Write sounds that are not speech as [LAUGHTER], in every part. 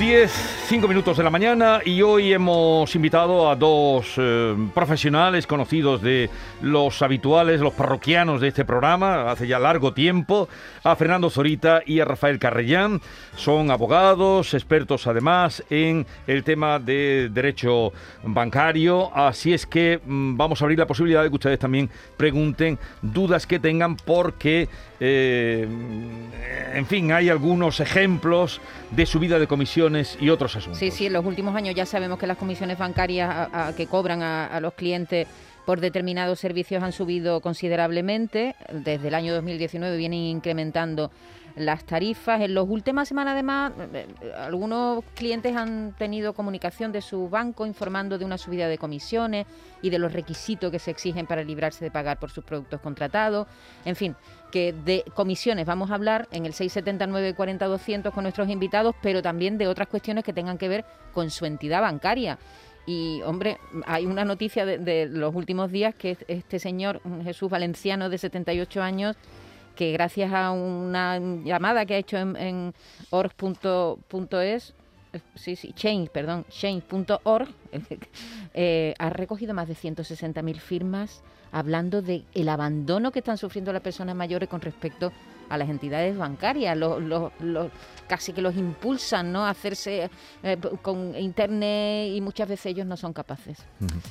10, 5 minutos de la mañana y hoy hemos invitado a dos eh, profesionales conocidos de los habituales, los parroquianos de este programa, hace ya largo tiempo, a Fernando Zorita y a Rafael Carrellán. Son abogados, expertos además en el tema de derecho bancario, así es que mm, vamos a abrir la posibilidad de que ustedes también pregunten dudas que tengan porque eh, en fin, hay algunos ejemplos de subida de comisiones y otros asuntos. Sí, sí, en los últimos años ya sabemos que las comisiones bancarias que cobran a, los clientes por determinados servicios han subido considerablemente. Desde el año 2019 vienen incrementando las tarifas. En las últimas semanas, además, eh, eh, algunos clientes han tenido comunicación de su banco informando de una subida de comisiones y de los requisitos que se exigen para librarse de pagar por sus productos contratados. En fin, que de comisiones vamos a hablar en el 679 40 200 con nuestros invitados, pero también de otras cuestiones que tengan que ver con su entidad bancaria. Y, hombre, hay una noticia de, los últimos días que este señor Jesús Valenciano, de 78 años, que gracias a una llamada que ha hecho en, en org.es, sí, sí, change, perdón, change.org, [LAUGHS] eh, ha recogido más de 160.000 firmas hablando de el abandono que están sufriendo las personas mayores con respecto a las entidades bancarias, casi que los impulsan ¿no? a hacerse eh, con internet y muchas veces ellos no son capaces.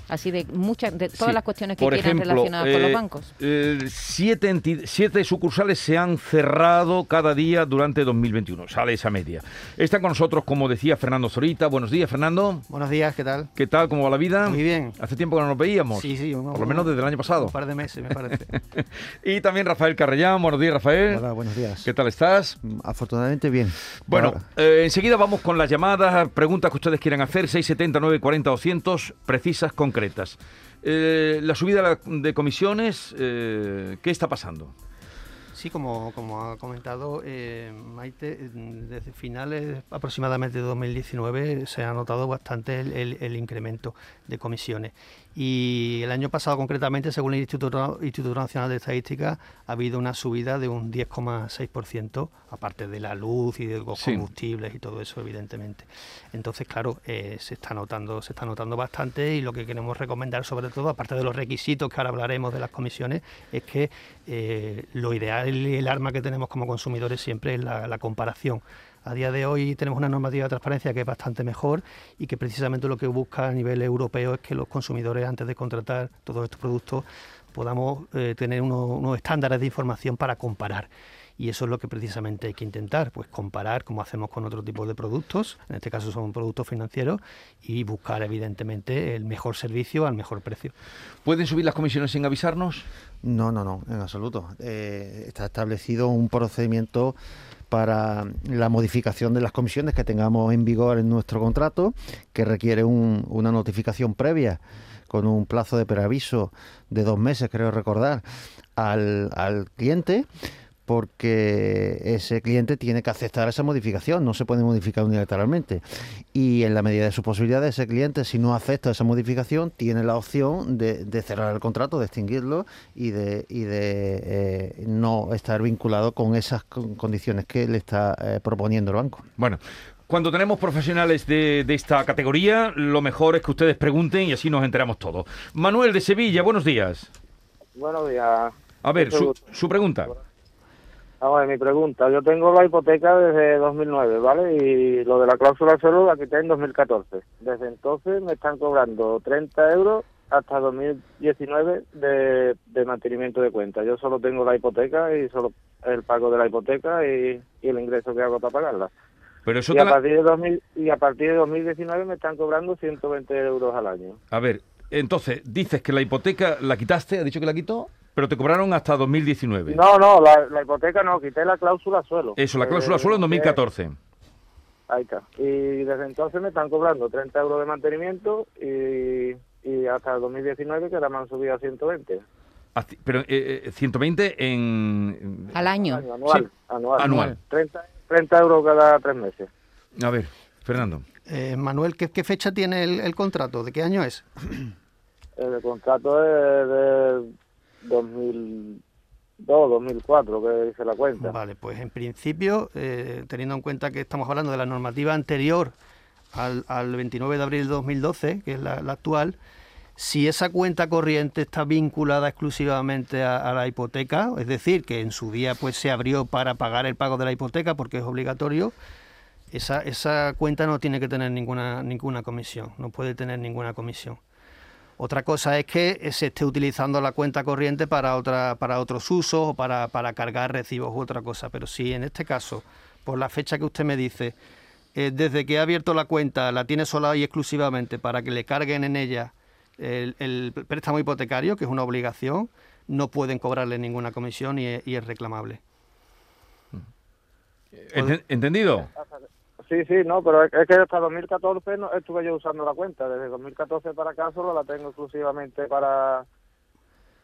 Así de muchas de todas las cuestiones que quieran relacionadas con los eh, bancos. Eh, siete, siete sucursales se han cerrado cada día durante 2021, sale esa media. Están con nosotros, como decía Fernando Zorita. Buenos días, Fernando. Buenos días, ¿qué tal? ¿Qué tal? ¿Cómo va la vida? Muy bien. Hace tiempo que no nos veíamos. Sí, sí. por lo menos desde el año pasado. Un par de meses, me parece. [LAUGHS] y también Rafael Carrellán. Buenos días, Rafael buenos días. ¿Qué tal estás? Afortunadamente bien. Bueno, eh, enseguida vamos con las llamadas, preguntas que ustedes quieran hacer, 670 940 200, precisas, concretas. Eh, la subida de comisiones, eh, ¿qué está pasando? Sí, como, como ha comentado eh, Maite, desde finales aproximadamente de 2019 se ha notado bastante el, incremento de comisiones. Y el año pasado, concretamente, según el Instituto, Instituto Nacional de Estadística, ha habido una subida de un 10,6%, aparte de la luz y de los combustibles y todo eso, evidentemente. Entonces, claro, eh, se está notando, se está notando bastante y lo que queremos recomendar, sobre todo, aparte de los requisitos que ahora hablaremos de las comisiones, es que eh, lo ideal y el arma que tenemos como consumidores siempre es la, comparación. A día de hoy tenemos una normativa de transparencia que es bastante mejor y que precisamente lo que busca a nivel europeo es que los consumidores antes de contratar todos estos productos podamos eh, tener unos estándares de información para comparar y eso es lo que precisamente hay que intentar, pues comparar como hacemos con otro tipo de productos, en este caso son productos financieros, y buscar evidentemente el mejor servicio al mejor precio. ¿Pueden subir las comisiones sin avisarnos? No, no, no, en absoluto. Eh, está establecido un procedimiento para la modificación de las comisiones que tengamos en vigor en nuestro contrato, que requiere una notificación previa con un plazo de preaviso de dos meses, creo recordar, al, al cliente porque ese cliente tiene que aceptar esa modificación, no se puede modificar unilateralmente. Y en la medida de sus posibilidades, ese cliente, si no acepta esa modificación, tiene la opción de, cerrar el contrato, de extinguirlo y de, y de eh, no estar vinculado con esas condiciones que le está eh, proponiendo el banco. Bueno, cuando tenemos profesionales de, esta categoría, lo mejor es que ustedes pregunten y así nos enteramos todos. Manuel de Sevilla, buenos días. Buenos días. A ver, su, su pregunta. Vamos mi pregunta. Yo tengo la hipoteca desde 2009, ¿vale? Y lo de la cláusula suelo la quité en 2014. Desde entonces me están cobrando 30 euros hasta 2019 de, de mantenimiento de cuenta. Yo solo tengo la hipoteca y solo el pago de la hipoteca y, el ingreso que hago para pagarla. Pero eso y, a partir de 2000, y a partir de 2019 me están cobrando 120 euros al año. A ver, entonces, dices que la hipoteca la quitaste, ¿ha dicho que la quitó? Pero te cobraron hasta 2019. No, no, la, hipoteca no, quité la cláusula suelo. Eso, la cláusula suelo en 2014. Ahí está. Y desde entonces me están cobrando 30 euros de mantenimiento y, y hasta el 2019 que ahora me han subido a 120. Pero eh, 120 eh, en... Al año. anual, anual. 30, 30, euros cada tres meses. A ver, Fernando. Eh, Manuel, ¿qué, ¿qué, fecha tiene el, el, contrato? ¿De qué año es? El contrato es de 2002, 2004, que dice la cuenta. Vale, pues en principio, eh, teniendo en cuenta que estamos hablando de la normativa anterior al, al 29 de abril de 2012, que es la, la actual, si esa cuenta corriente está vinculada exclusivamente a, a, la hipoteca, es decir, que en su día pues se abrió para pagar el pago de la hipoteca porque es obligatorio, esa, esa cuenta no tiene que tener ninguna, ninguna comisión, no puede tener ninguna comisión. Otra cosa es que se esté utilizando la cuenta corriente para, otra, para otros usos o para, para cargar recibos u otra cosa. Pero si en este caso, por la fecha que usted me dice, eh, desde que ha abierto la cuenta la tiene sola y exclusivamente para que le carguen en ella el, préstamo hipotecario, que es una obligación, no pueden cobrarle ninguna comisión y es, reclamable. Enten- ¿Entendido? Sí, sí, no, pero es es que hasta 2014 no estuve yo usando la cuenta. Desde 2014 para acá solo la tengo exclusivamente para...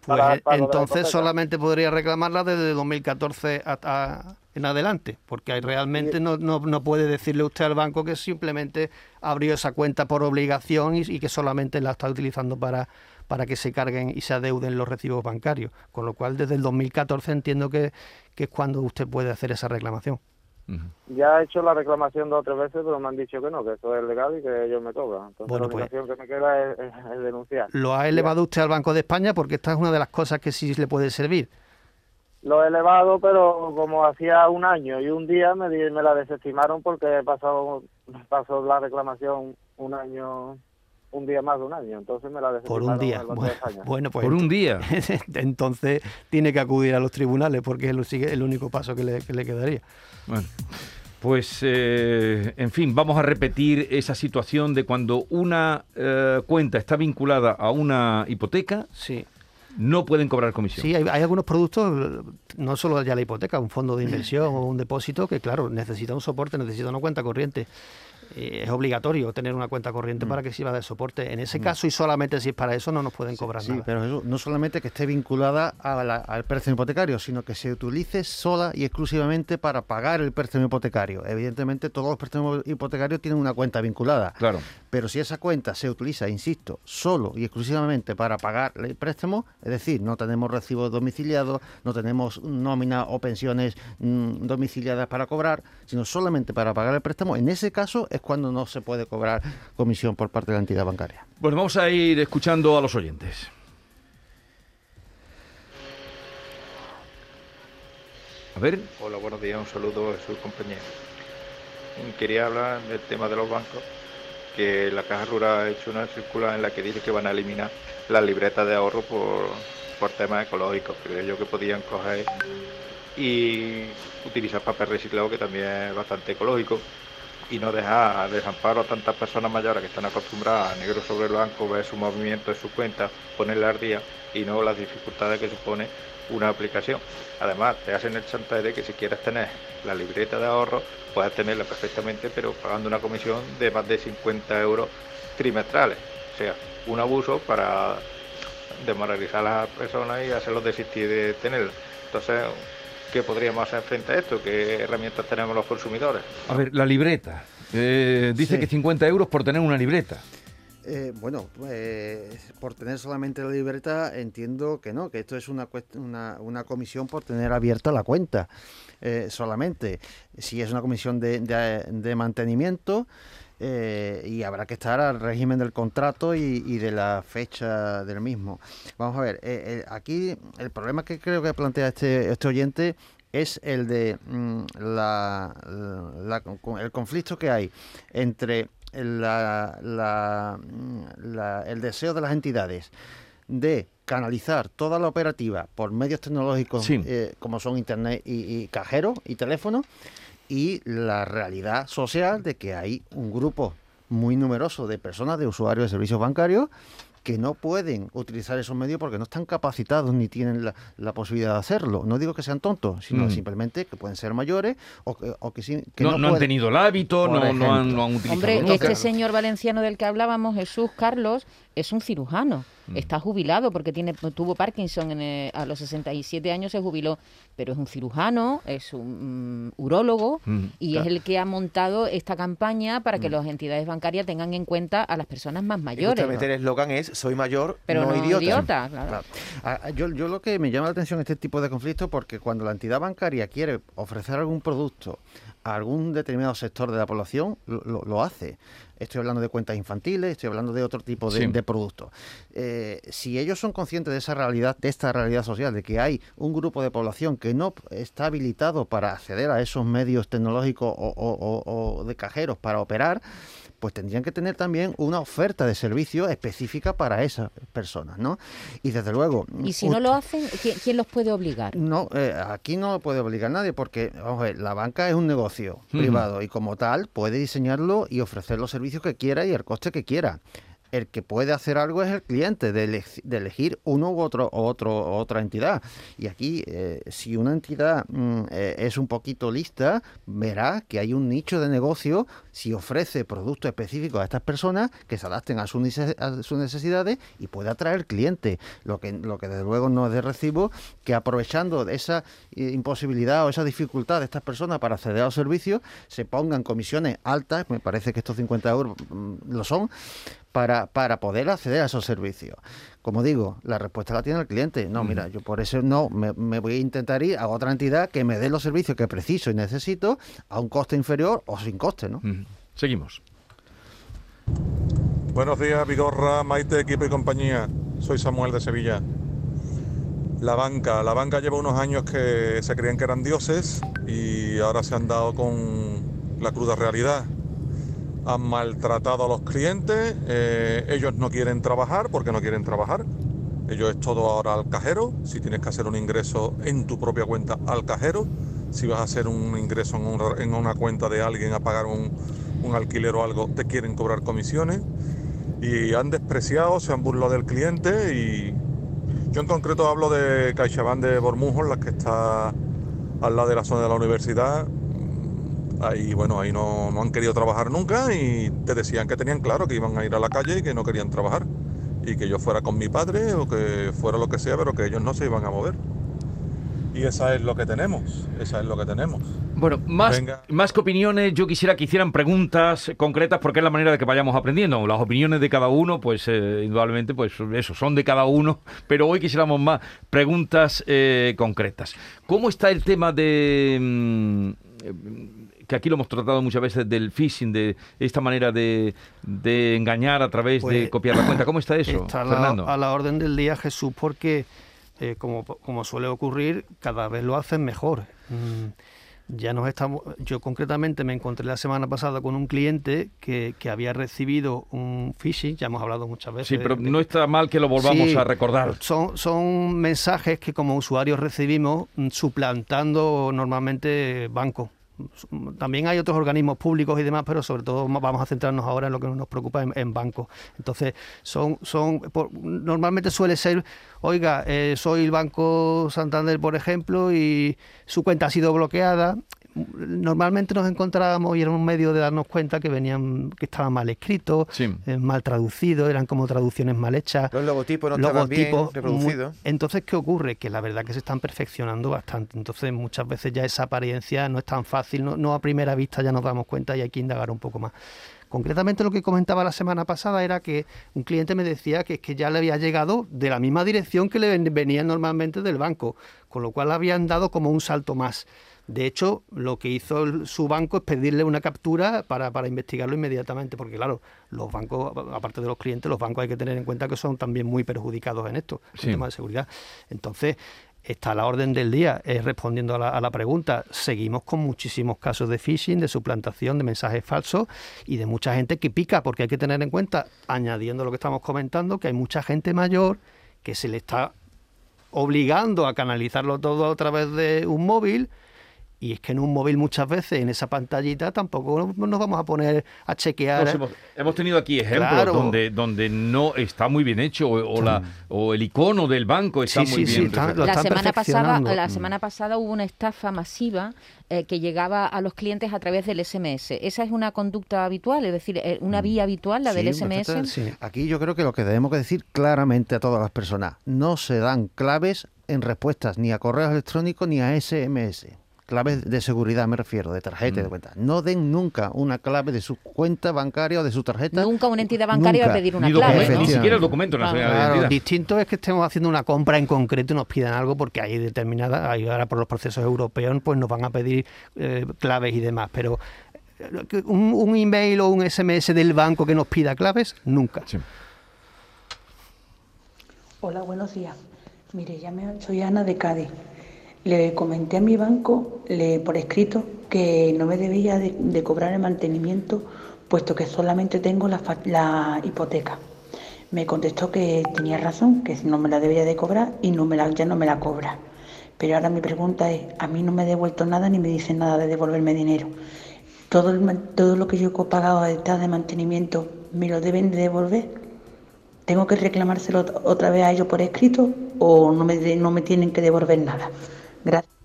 Pues para eh, entonces solamente podría reclamarla desde 2014 hasta en adelante, porque realmente no, no, no puede decirle usted al banco que simplemente abrió esa cuenta por obligación y, y que solamente la está utilizando para, para que se carguen y se adeuden los recibos bancarios. Con lo cual, desde el 2014 entiendo que, que es cuando usted puede hacer esa reclamación. Ya he hecho la reclamación dos o tres veces, pero me han dicho que no, que eso es legal y que ellos me cobran. Entonces Bueno, la pues- obligación que me queda es, es- es denunciar. ¿Lo ha elevado usted al Banco de España? Porque esta es una de las cosas que sí le puede servir. Lo he elevado, pero como hacía un año y un día me, di- me la desestimaron porque he pasado, pasó la reclamación un año, un día más de un año. Entonces me la Por un día. Bueno, pues Por un día. [LAUGHS] entonces tiene que acudir a los tribunales porque es el, sigue- el único paso que le, que le quedaría. Bueno, pues, eh, en fin, vamos a repetir esa situación de cuando una eh, cuenta está vinculada a una hipoteca, Sí, no pueden cobrar comisión. sí hay, hay algunos productos, no solo ya la hipoteca, un fondo de inversión o un depósito que, claro, necesita un soporte, necesita una cuenta corriente. Eh, es obligatorio tener una cuenta corriente para que sirva de soporte. En ese caso, y solamente si es para eso, no nos pueden cobrar Sí, nada. pero eso no solamente que esté vinculada a la- al préstamo hipotecario, sino que se utilice sola y exclusivamente para pagar el préstamo hipotecario. Evidentemente, todos los préstamos hipotecarios tienen una cuenta vinculada. Claro. Pero si esa cuenta se utiliza, insisto, solo y exclusivamente para pagar el préstamo, es decir, no tenemos recibos domiciliados, no tenemos nómina o pensiones mm, domiciliadas para cobrar, sino solamente para pagar el préstamo, en ese caso es cuando no se puede cobrar comisión por parte de la entidad bancaria. Bueno, vamos a ir escuchando a los oyentes. A ver, Hola, buenos días, un saludo a su compañero. Quería hablar del tema de los bancos, que la Caja Rural ha hecho una circular en la que dice que van a eliminar las libretas de ahorro por, por temas ecológicos. Creo yo que podían coger y utilizar papel reciclado, que también es bastante ecológico, y no dejar desamparo a tantas personas mayores que están acostumbradas a negro sobre blanco, ver su movimiento de su cuenta, ponerla al día y no las dificultades que supone una aplicación. Además, te hacen el chantaje de que si quieres tener la libreta de ahorro, puedes tenerla perfectamente, pero pagando una comisión de más de 50 euros trimestrales. O sea, un abuso para desmoralizar a las personas y hacerlos desistir de tenerla. Entonces, ¿qué podríamos hacer frente a esto? ¿Qué herramientas tenemos los consumidores? a ver, la libreta. Eh, dice Sí. que 50 euros por tener una libreta. Eh, bueno, pues, por tener solamente la libreta entiendo que no, que esto es una, una, una comisión por tener abierta la cuenta eh, solamente. Si es una comisión de, de- de mantenimiento eh, y habrá que estar al régimen del contrato y, y de la fecha del mismo. Vamos a ver, eh, eh, aquí el problema que creo que plantea este, este oyente es el de mm, la, el conflicto que hay entre mm, el deseo de las entidades de canalizar toda la operativa por medios tecnológicos Sí. eh, como son internet y, y cajeros y teléfono y la realidad social de que hay un grupo muy numeroso de personas, de usuarios de servicios bancarios que no pueden utilizar esos medios porque no están capacitados ni tienen la, la posibilidad de hacerlo. No digo que sean tontos, sino Mm. simplemente que pueden ser mayores o que, o que sí- que no, no no han tenido el hábito, no, no han, no han utilizado Hombre, este señor valenciano del que hablábamos, Jesús Carlos, es un cirujano. Mm. Está jubilado porque tiene tuvo Parkinson en a los 67 años se jubiló, pero es un cirujano, es un mm, urólogo mm, y es el que ha montado esta campaña para que las entidades bancarias tengan en cuenta a las personas más mayores. justamente el eslogan es soy mayor, pero no, idiota. Yo, yo lo que me llama la atención este tipo de conflictos porque cuando la entidad bancaria quiere ofrecer algún producto a algún determinado sector de la población, lo hace. Estoy hablando de cuentas infantiles, estoy hablando de otro tipo de, productos. Eh, si ellos son conscientes de esa realidad, de esta realidad social, de que hay un grupo de población que no está habilitado para acceder a esos medios tecnológicos o de cajeros para operar, pues tendrían que tener también una oferta de servicio específica para esas personas, ¿no? Y desde luego... ¿Y si no lo hacen, quién, los puede obligar? No, eh, aquí no lo puede obligar nadie porque, vamos a ver, la banca es un negocio privado y como tal puede diseñarlo y ofrecer los servicios que quiera y el coste que quiera el que puede hacer algo es el cliente, de, elegir uno u otro, otro otra entidad. Y aquí, eh, si una entidad mm, eh, es un poquito lista, verá que hay un nicho de negocio si ofrece productos específicos a estas personas que se adapten a, sus necesidades y puede atraer clientes. Lo que, lo que desde luego no es de recibo, que aprovechando esa eh, imposibilidad o esa dificultad de estas personas para acceder a los servicios, se pongan comisiones altas, me parece que estos 50 euros mm, lo son, para, para poder acceder a esos servicios. Como digo, la respuesta la tiene el cliente. No, mira, yo por eso no, me, voy a intentar ir a otra entidad que me dé los servicios que preciso y necesito a un coste inferior o sin coste, ¿no? Seguimos. Buenos días, Vigorra, Maite, equipo y compañía. Soy Samuel de Sevilla. La banca, la banca lleva unos años que se creían que eran dioses y ahora se han dado con la cruda realidad han maltratado a los clientes, eh, ellos no quieren trabajar porque no quieren trabajar. Ellos es todo ahora al cajero, si tienes que hacer un ingreso en tu propia cuenta al cajero, si vas a hacer un ingreso en, una cuenta de alguien a pagar un, alquiler o algo, te quieren cobrar comisiones. Y han despreciado, se han burlado del cliente y yo en concreto hablo de CaixaBank de Bormujos, la que está al lado de la zona de la universidad, Ahí, bueno, ahí no, no han querido trabajar nunca y te decían que tenían claro que iban a ir a la calle y que no querían trabajar. Y que yo fuera con mi padre o que fuera lo que sea, pero que ellos no se iban a mover. Y esa es lo que tenemos, esa es lo que tenemos. Bueno, más, más que opiniones, yo quisiera que hicieran preguntas concretas porque es la manera de que vayamos aprendiendo. Las opiniones de cada uno, pues eh, indudablemente, pues eso, son de cada uno, [LAUGHS] pero hoy quisiéramos más preguntas eh, concretas. ¿Cómo está el tema de... Mm, que aquí lo hemos tratado muchas veces del phishing, de esta manera de, engañar a través de pues, copiar la cuenta. ¿Cómo está eso, está A la, orden del día, Jesús, porque, eh, como, como, suele ocurrir, cada vez lo hacen mejor. Mm, ya nos estamos, yo concretamente me encontré la semana pasada con un cliente que, que había recibido un phishing, ya hemos hablado muchas veces. Sí, pero no está mal que lo volvamos a recordar. Son, son mensajes que como usuarios recibimos mm, suplantando normalmente bancos también hay otros organismos públicos y demás, pero sobre todo vamos a centrarnos ahora en lo que nos preocupa en, bancos. Entonces, son, son normalmente suele ser, oiga, eh, soy el Banco Santander, por ejemplo, y su cuenta ha sido bloqueada normalmente nos encontrábamos y era un medio de darnos cuenta que venían que estaban mal escritos, eh, mal traducidos, eran como traducciones mal hechas. Los logotipos no estaban bien reproducidos. entonces, ¿qué ocurre? Que la verdad que se están perfeccionando bastante. Entonces, muchas veces ya esa apariencia no es tan fácil, no, a primera vista ya nos damos cuenta y hay que indagar un poco más. Concretamente lo que comentaba la semana pasada era que un cliente me decía que, que ya le había llegado de la misma dirección que le venían normalmente del banco, con lo cual habían dado como un salto más. De hecho, lo que hizo su banco es pedirle una captura para, investigarlo inmediatamente, porque claro, los bancos, aparte de los clientes, los bancos hay que tener en cuenta que son también muy perjudicados en esto, en el tema de seguridad. Entonces, está a la orden del día, es respondiendo a la, a la, pregunta. Seguimos con muchísimos casos de phishing, de suplantación, de mensajes falsos y de mucha gente que pica, porque hay que tener en cuenta, añadiendo lo que estamos comentando, que hay mucha gente mayor que se le está obligando a canalizarlo todo a través de un móvil Y es que en un móvil muchas veces, en esa pantallita, tampoco nos vamos a poner a chequear. hemos, tenido aquí ejemplos donde, donde no está muy bien hecho o, la, o el icono del banco está muy bien. la, semana pasada, la semana pasada hubo una estafa masiva eh, que llegaba a los clientes a través del SMS. ¿Esa es una conducta habitual? Es decir, eh, una vía habitual, la del SMS. Aquí yo creo que lo que debemos decir claramente a todas las personas, no se dan claves en respuestas ni a correos electrónicos ni a SMS claves de seguridad me refiero, de tarjeta de mm. cuenta. No den nunca una clave de su cuenta bancaria o de su tarjeta. Nunca una entidad bancaria va a pedir una clave. Ni siquiera el documento claro, Distinto es que estemos haciendo una compra en concreto y nos pidan algo porque hay determinada, ahora por los procesos europeos, pues nos van a pedir eh, claves y demás. Pero eh, un, email o un SMS del banco que nos pida claves, nunca. Hola, buenos días. Mire, ya me, soy Ana de Cádiz. Le comenté a mi banco le, por escrito que no me debía de, cobrar el mantenimiento puesto que solamente tengo la, hipoteca. Me contestó que tenía razón, que no me la debía de cobrar y no me la, ya no me la cobra. Pero ahora mi pregunta es, a mí no me ha devuelto nada ni me dice nada de devolverme dinero. Todo, todo lo que yo he pagado a detrás de mantenimiento, ¿me lo deben de devolver? ¿Tengo que reclamárselo otra vez a ellos por escrito o no me, no me tienen que devolver nada? Gracias.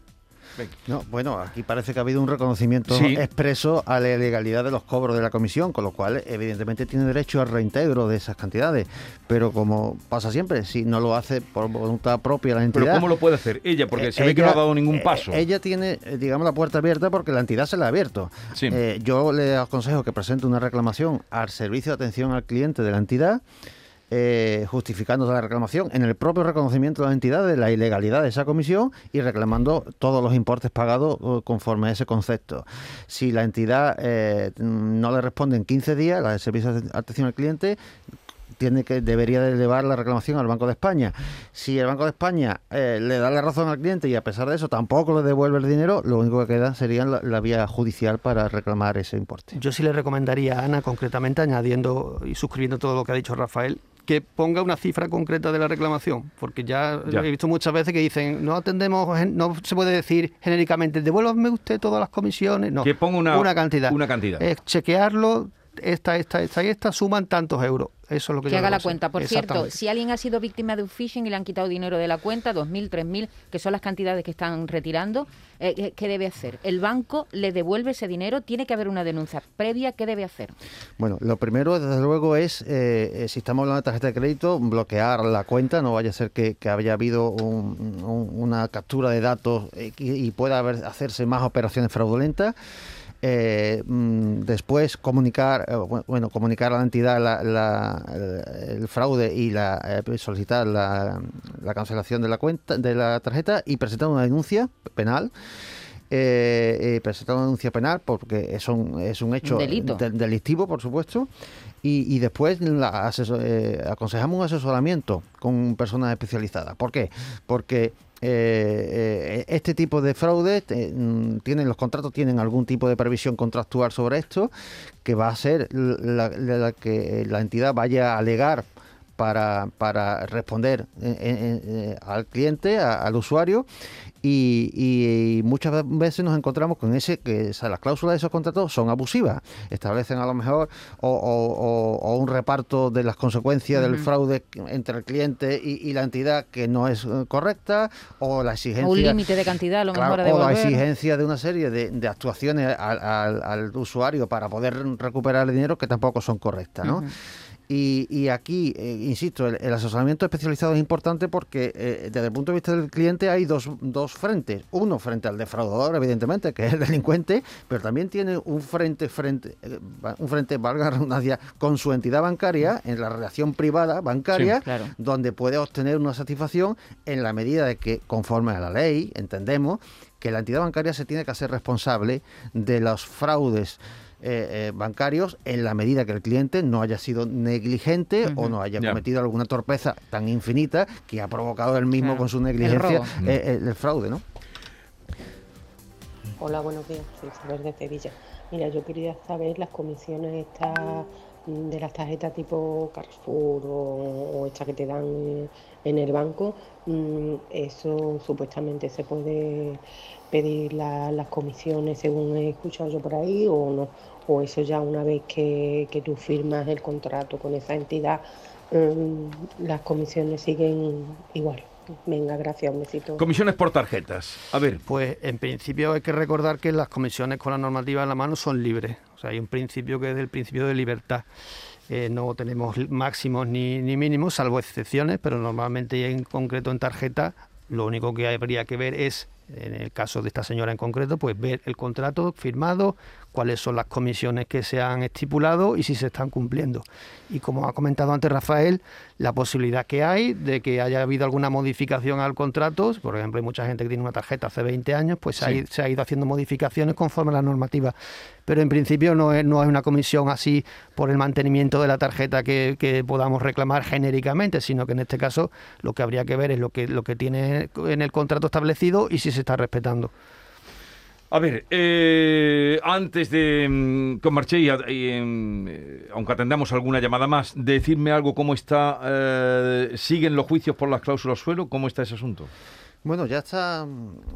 No, bueno, aquí parece que ha habido un reconocimiento expreso a la ilegalidad de los cobros de la comisión, con lo cual evidentemente tiene derecho al reintegro de esas cantidades. Pero como pasa siempre, si no lo hace por voluntad propia la entidad... ¿Pero cómo lo puede hacer ella? Porque se ve que no ha dado ningún eh, paso. Ella tiene, eh, digamos, la puerta abierta porque la entidad se la ha abierto. Eh, yo le aconsejo que presente una reclamación al servicio de atención al cliente de la entidad eh, justificando la reclamación en el propio reconocimiento de la entidad de la ilegalidad de esa comisión y reclamando todos los importes pagados eh, conforme a ese concepto. Si la entidad eh, no le responde en 15 días, la de servicio de atención al cliente tiene que debería de elevar la reclamación al Banco de España. Si el Banco de España le da la razón al cliente y a pesar de eso tampoco le devuelve el dinero, lo único que queda sería la, vía judicial para reclamar ese importe. Yo sí le recomendaría a Ana, concretamente, añadiendo y suscribiendo todo lo que ha dicho Rafael, que ponga una cifra concreta de la reclamación, porque ya, he visto muchas veces que dicen, no atendemos, no se puede decir genéricamente, devuélvame usted todas las comisiones, no, que ponga una, cantidad. Una cantidad. Es chequearlo, esta, esta, esta y esta suman tantos euros. Eso es lo que, que haga la cuenta. Por cierto, si alguien ha sido víctima de un phishing y le han quitado dinero de la cuenta, 2.000, 3.000, que son las cantidades que están retirando, eh, ¿qué debe hacer? ¿El banco le devuelve ese dinero? ¿Tiene que haber una denuncia previa? ¿Qué debe hacer? Bueno, lo primero, desde luego, es, eh, si estamos hablando de tarjeta de crédito, bloquear la cuenta. No vaya a ser que, haya habido una captura de datos eh, y, pueda haber, hacerse más operaciones fraudulentas. Eh, mm, después comunicar eh, bueno comunicar a la entidad el, fraude y la, eh, solicitar la, cancelación de la cuenta de la tarjeta y presentar una denuncia penal presentar una denuncia penal porque es un, es un hecho delictivo por supuesto y, después aconsejamos un asesoramiento con personas especializadas ¿por qué? porque eh, eh, este tipo de fraude mm, tienen los contratos tienen algún tipo de previsión contractual sobre esto que va a ser la, que la entidad vaya a alegar para, para responder eh, al cliente, al usuario, y, muchas veces nos encontramos con ese que las cláusulas de esos contratos son abusivas. Establecen a lo mejor o, un reparto de las consecuencias del fraude entre el cliente y, la entidad que no es eh, correcta o la exigencia... un límite de cantidad, a lo mejor, O la exigencia de una serie de, actuaciones al, usuario para poder recuperar el dinero que tampoco son correctas, ¿no? Y, aquí, eh, insisto, el, asesoramiento especializado es importante porque eh, desde el punto de vista del cliente hay dos, dos frentes. Uno frente al defraudador, evidentemente, que es el delincuente, pero también tiene un frente, frente eh, un frente, valga la redundancia, con su entidad bancaria, en la relación privada bancaria, donde puede obtener una satisfacción en la medida de que, conforme a la ley, entendemos que la entidad bancaria se tiene que hacer responsable de los fraudes eh, eh, bancarios en la medida que el cliente no haya sido negligente o no haya cometido alguna torpeza tan infinita que ha provocado él mismo con su negligencia el, eh, el fraude, ¿no? Hola, buenos días, soy Isabel de Sevilla. Mira, yo quería saber las comisiones estas de las tarjetas tipo Carrefour o, estas que te dan en el banco, mm, eso supuestamente se puede pedir las comisiones según he escuchado yo por ahí o no, o eso ya una vez que, que tú firmas el contrato con esa entidad, mm, las comisiones siguen igual. Venga, gracias, un besito. Comisiones por tarjetas. A ver. Pues en principio hay que recordar que las comisiones con la normativa en la mano son libres. O sea, hay un principio que es el principio de libertad. Eh, no tenemos máximos ni, ni mínimos, salvo excepciones, pero normalmente y en concreto en tarjeta lo único que habría que ver es en el caso de esta señora en concreto, pues ver el contrato firmado, cuáles son las comisiones que se han estipulado y si se están cumpliendo. Y como ha comentado antes Rafael, la posibilidad que hay de que haya habido alguna modificación al contrato, por ejemplo, hay mucha gente que tiene una tarjeta hace 20 años, pues se, ha, ido haciendo modificaciones conforme a la normativa. Pero en principio no es, no es una comisión así por el mantenimiento de la tarjeta que, que podamos reclamar genéricamente, sino que en este caso lo que habría que ver es lo que, lo que tiene en el contrato establecido y si se está respetando. A ver, eh, antes de mm, que marchéis, eh, aunque atendamos alguna llamada más, decirme algo, ¿cómo está? Eh, ¿Siguen los juicios por las cláusulas suelo? ¿Cómo está ese asunto? Bueno, ya está,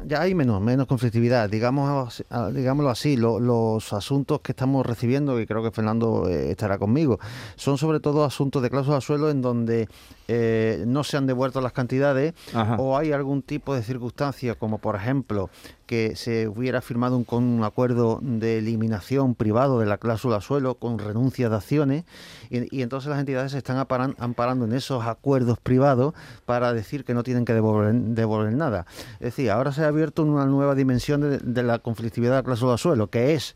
ya hay menos, menos conflictividad, digamos, digámoslo así. los asuntos que estamos recibiendo, y creo que Fernando eh, estará conmigo, son sobre todo asuntos de cláusula suelo en donde eh, no se han devuelto las cantidades o hay algún tipo de circunstancia, como por ejemplo que se hubiera firmado un, con un acuerdo de eliminación privado de la cláusula suelo con renuncia de acciones y, entonces las entidades se están amparando en esos acuerdos privados para decir que no tienen que devolver, devolver nada. Es decir, ahora se ha abierto una nueva dimensión de, de la conflictividad de la cláusula suelo, que es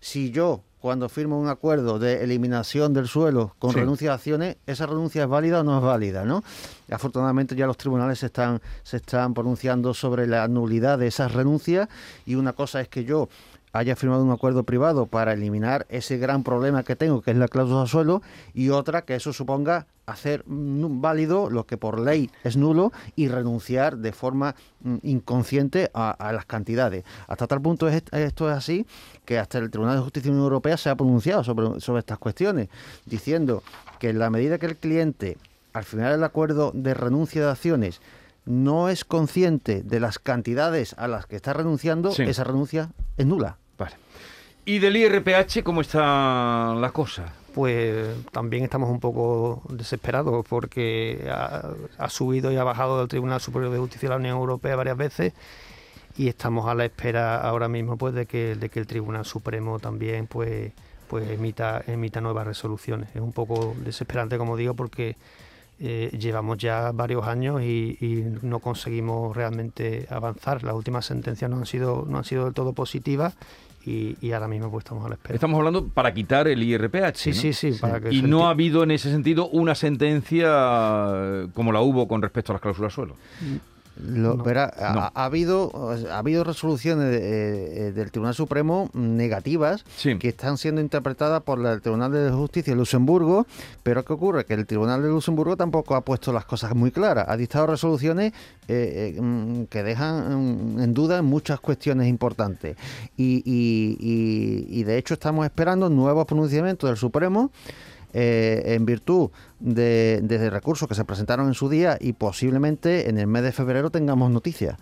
si yo cuando firmo un acuerdo de eliminación del suelo con renuncia de acciones, esa renuncia es válida o no es válida, ¿no? Afortunadamente ya los tribunales se están, se están pronunciando sobre la nulidad de esas renuncias y una cosa es que yo haya firmado un acuerdo privado para eliminar ese gran problema que tengo, que es la cláusula suelo, y otra que eso suponga hacer válido lo que por ley es nulo y renunciar de forma mm, inconsciente a, las cantidades. Hasta tal punto es, esto es así que hasta el Tribunal de Justicia de la Unión Europea se ha pronunciado sobre, sobre estas cuestiones, diciendo que en la medida que el cliente, al final del acuerdo de renuncia de acciones, no es consciente de las cantidades a las que está renunciando, esa renuncia es nula. Vale. ¿Y del IRPH cómo está la cosa? Pues también estamos un poco desesperados porque ha, subido y ha bajado del Tribunal Superior de Justicia de la Unión Europea varias veces y estamos a la espera ahora mismo pues de que, de que el Tribunal Supremo también pues pues emita emita nuevas resoluciones. Es un poco desesperante como digo porque eh, llevamos ya varios años y, no conseguimos realmente avanzar. Las últimas sentencias no han sido, no han sido del todo positivas y, ahora mismo pues estamos a la espera. Estamos hablando para quitar el IRPH. Sí, sí, sí. y no ha habido en ese sentido una sentencia eh, como la hubo con respecto a las cláusulas suelo. Mm, ha, habido, ha habido resoluciones eh, del Tribunal Supremo negativas que están siendo interpretadas por el Tribunal de Justicia de Luxemburgo, pero ¿qué ocurre? Que el Tribunal de Luxemburgo tampoco ha puesto las cosas muy claras. Ha dictado resoluciones eh, eh, mm, que dejan mm, en duda muchas cuestiones importantes. Y, y de hecho estamos esperando nuevos pronunciamientos del Supremo. Eh, en virtud de, recursos que se presentaron en su día y posiblemente en el mes de febrero tengamos noticias.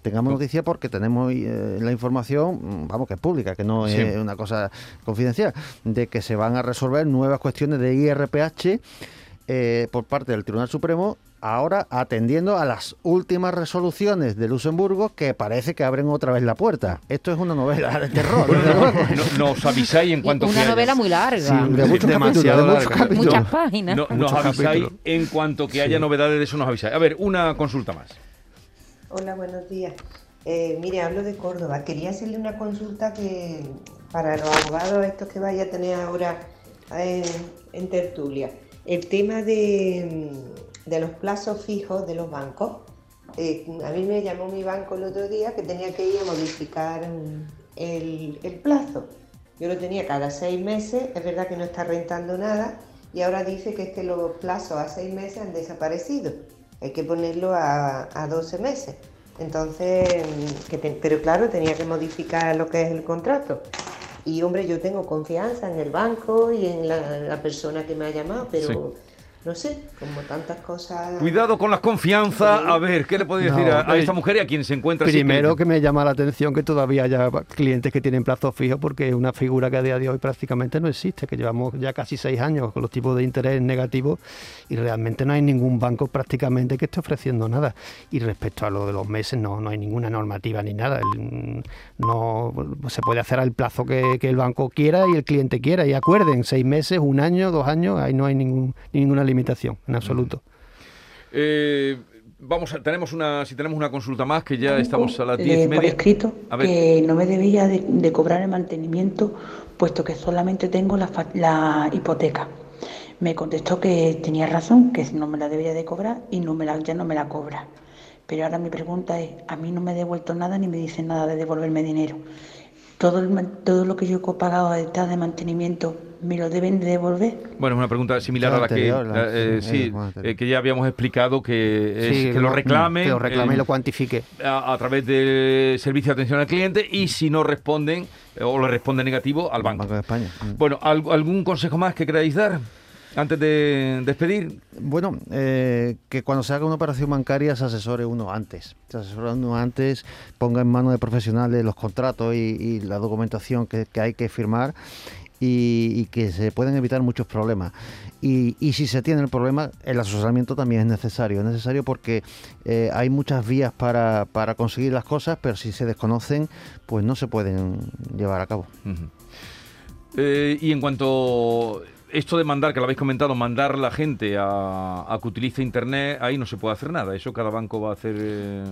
Tengamos noticias porque tenemos eh, la información, mm, vamos, que es pública, que no es una cosa confidencial, de que se van a resolver nuevas cuestiones de IRPH eh, por parte del Tribunal Supremo ahora atendiendo a las últimas resoluciones de Luxemburgo que parece que abren otra vez la puerta. Esto es una novela de terror. nos avisáis en cuanto Una novela muy larga. de muchos capítulos, Muchas páginas. nos avisáis en cuanto que haya novedades de eso, nos avisáis. A ver, una consulta más. Hola, buenos días. Eh, mire, hablo de Córdoba. Quería hacerle una consulta que para los abogados estos que vaya a tener ahora en, en tertulia. El tema de de los plazos fijos de los bancos. Eh, a mí me llamó mi banco el otro día que tenía que ir a modificar el, plazo. Yo lo tenía cada seis meses, es verdad que no está rentando nada y ahora dice que es que los plazos a seis meses han desaparecido. Hay que ponerlo a, a 12 meses. Entonces, que pero claro, tenía que modificar lo que es el contrato. Y hombre, yo tengo confianza en el banco y en la, persona que me ha llamado, pero no sé, como tantas cosas. Cuidado con la confianza. A ver, ¿qué le puedo decir a, esta mujer y a quien se encuentra Primero que... me llama la atención que todavía haya clientes que tienen plazos fijos porque es una figura que a día de hoy prácticamente no existe, que llevamos ya casi seis años con los tipos de interés negativos y realmente no hay ningún banco prácticamente que esté ofreciendo nada. Y respecto a lo de los meses, no, no hay ninguna normativa ni nada. No se puede hacer al plazo que, el banco quiera y el cliente quiera y acuerden, seis meses, un año, dos años, ahí no hay ningún, ninguna limitación en absoluto. Eh, vamos, a, tenemos una, si tenemos una consulta más, que ya estamos a las diez y media. Por escrito, que no me debía de, cobrar el mantenimiento, puesto que solamente tengo la, hipoteca. Me contestó que tenía razón, que no me la debía de cobrar y no me la, ya no me la cobra. Pero ahora mi pregunta es, a mí no me ha devuelto nada ni me dice nada de devolverme dinero. Todo, todo lo que yo he pagado de, de mantenimiento me lo deben de devolver. Bueno, es una pregunta similar a la que eh, sí, eh, que ya habíamos explicado que, que, lo reclame, que lo reclame y lo cuantifique a, través del servicio de atención al cliente y si no responden eh, o le responde negativo al banco. Banco de España. Mm. Bueno, ¿algún consejo más que queráis dar? Antes de despedir. Bueno, que cuando se haga una operación bancaria se asesore uno antes. Se asesore uno antes, ponga en manos de profesionales los contratos y, la documentación que, que, hay que firmar y, que se pueden evitar muchos problemas. Y, si se tiene el problema, el asesoramiento también es necesario. Es necesario porque eh, hay muchas vías para, para, conseguir las cosas, pero si se desconocen, pues no se pueden llevar a cabo. Eh, y en cuanto esto de mandar, que lo habéis comentado, mandar la gente a, que utilice Internet, ahí no se puede hacer nada. Eso cada banco va a hacer... Eh,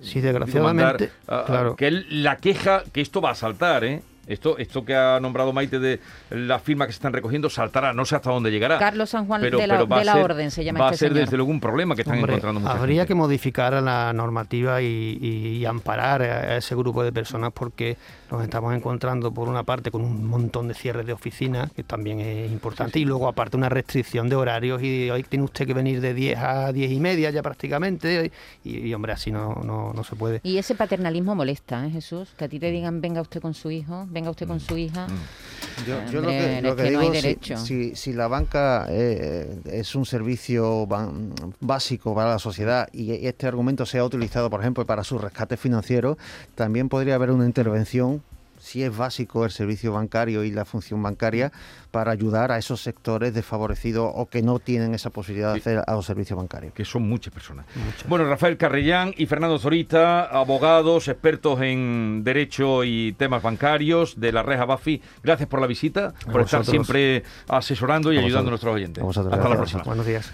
sí, desgraciadamente. claro. Que la queja, que esto va a saltar, ¿eh? Esto, esto que ha nombrado Maite de la firma que se están recogiendo saltará, no sé hasta dónde llegará. Carlos San Juan de, la, Orden se llama Va a este ser desde luego un problema que están encontrando mucha Habría que modificar la normativa y, amparar a ese grupo de personas porque nos estamos encontrando por una parte con un montón de cierres de oficinas, que también es importante, y luego aparte una restricción de horarios y hoy tiene usted que venir de 10 a 10 y media ya prácticamente y, hombre, así no, no, no, se puede. Y ese paternalismo molesta, ¿eh, Jesús? Que a ti te digan venga usted con su hijo, venga usted con su hija. Mm. Yo, lo que, digo, si, si, la banca eh, es un servicio básico para la sociedad y este argumento sea utilizado, por ejemplo, para su rescate financiero, también podría haber una intervención si es básico el servicio bancario y la función bancaria para ayudar a esos sectores desfavorecidos o que no tienen esa posibilidad de hacer a los servicios bancarios. Que son muchas personas. Bueno, Rafael Carrellán y Fernando Zorita, abogados, expertos en derecho y temas bancarios de la Reja Bafi, gracias por la visita, por estar siempre asesorando y ayudando a nuestros oyentes. Hasta la próxima. Buenos días.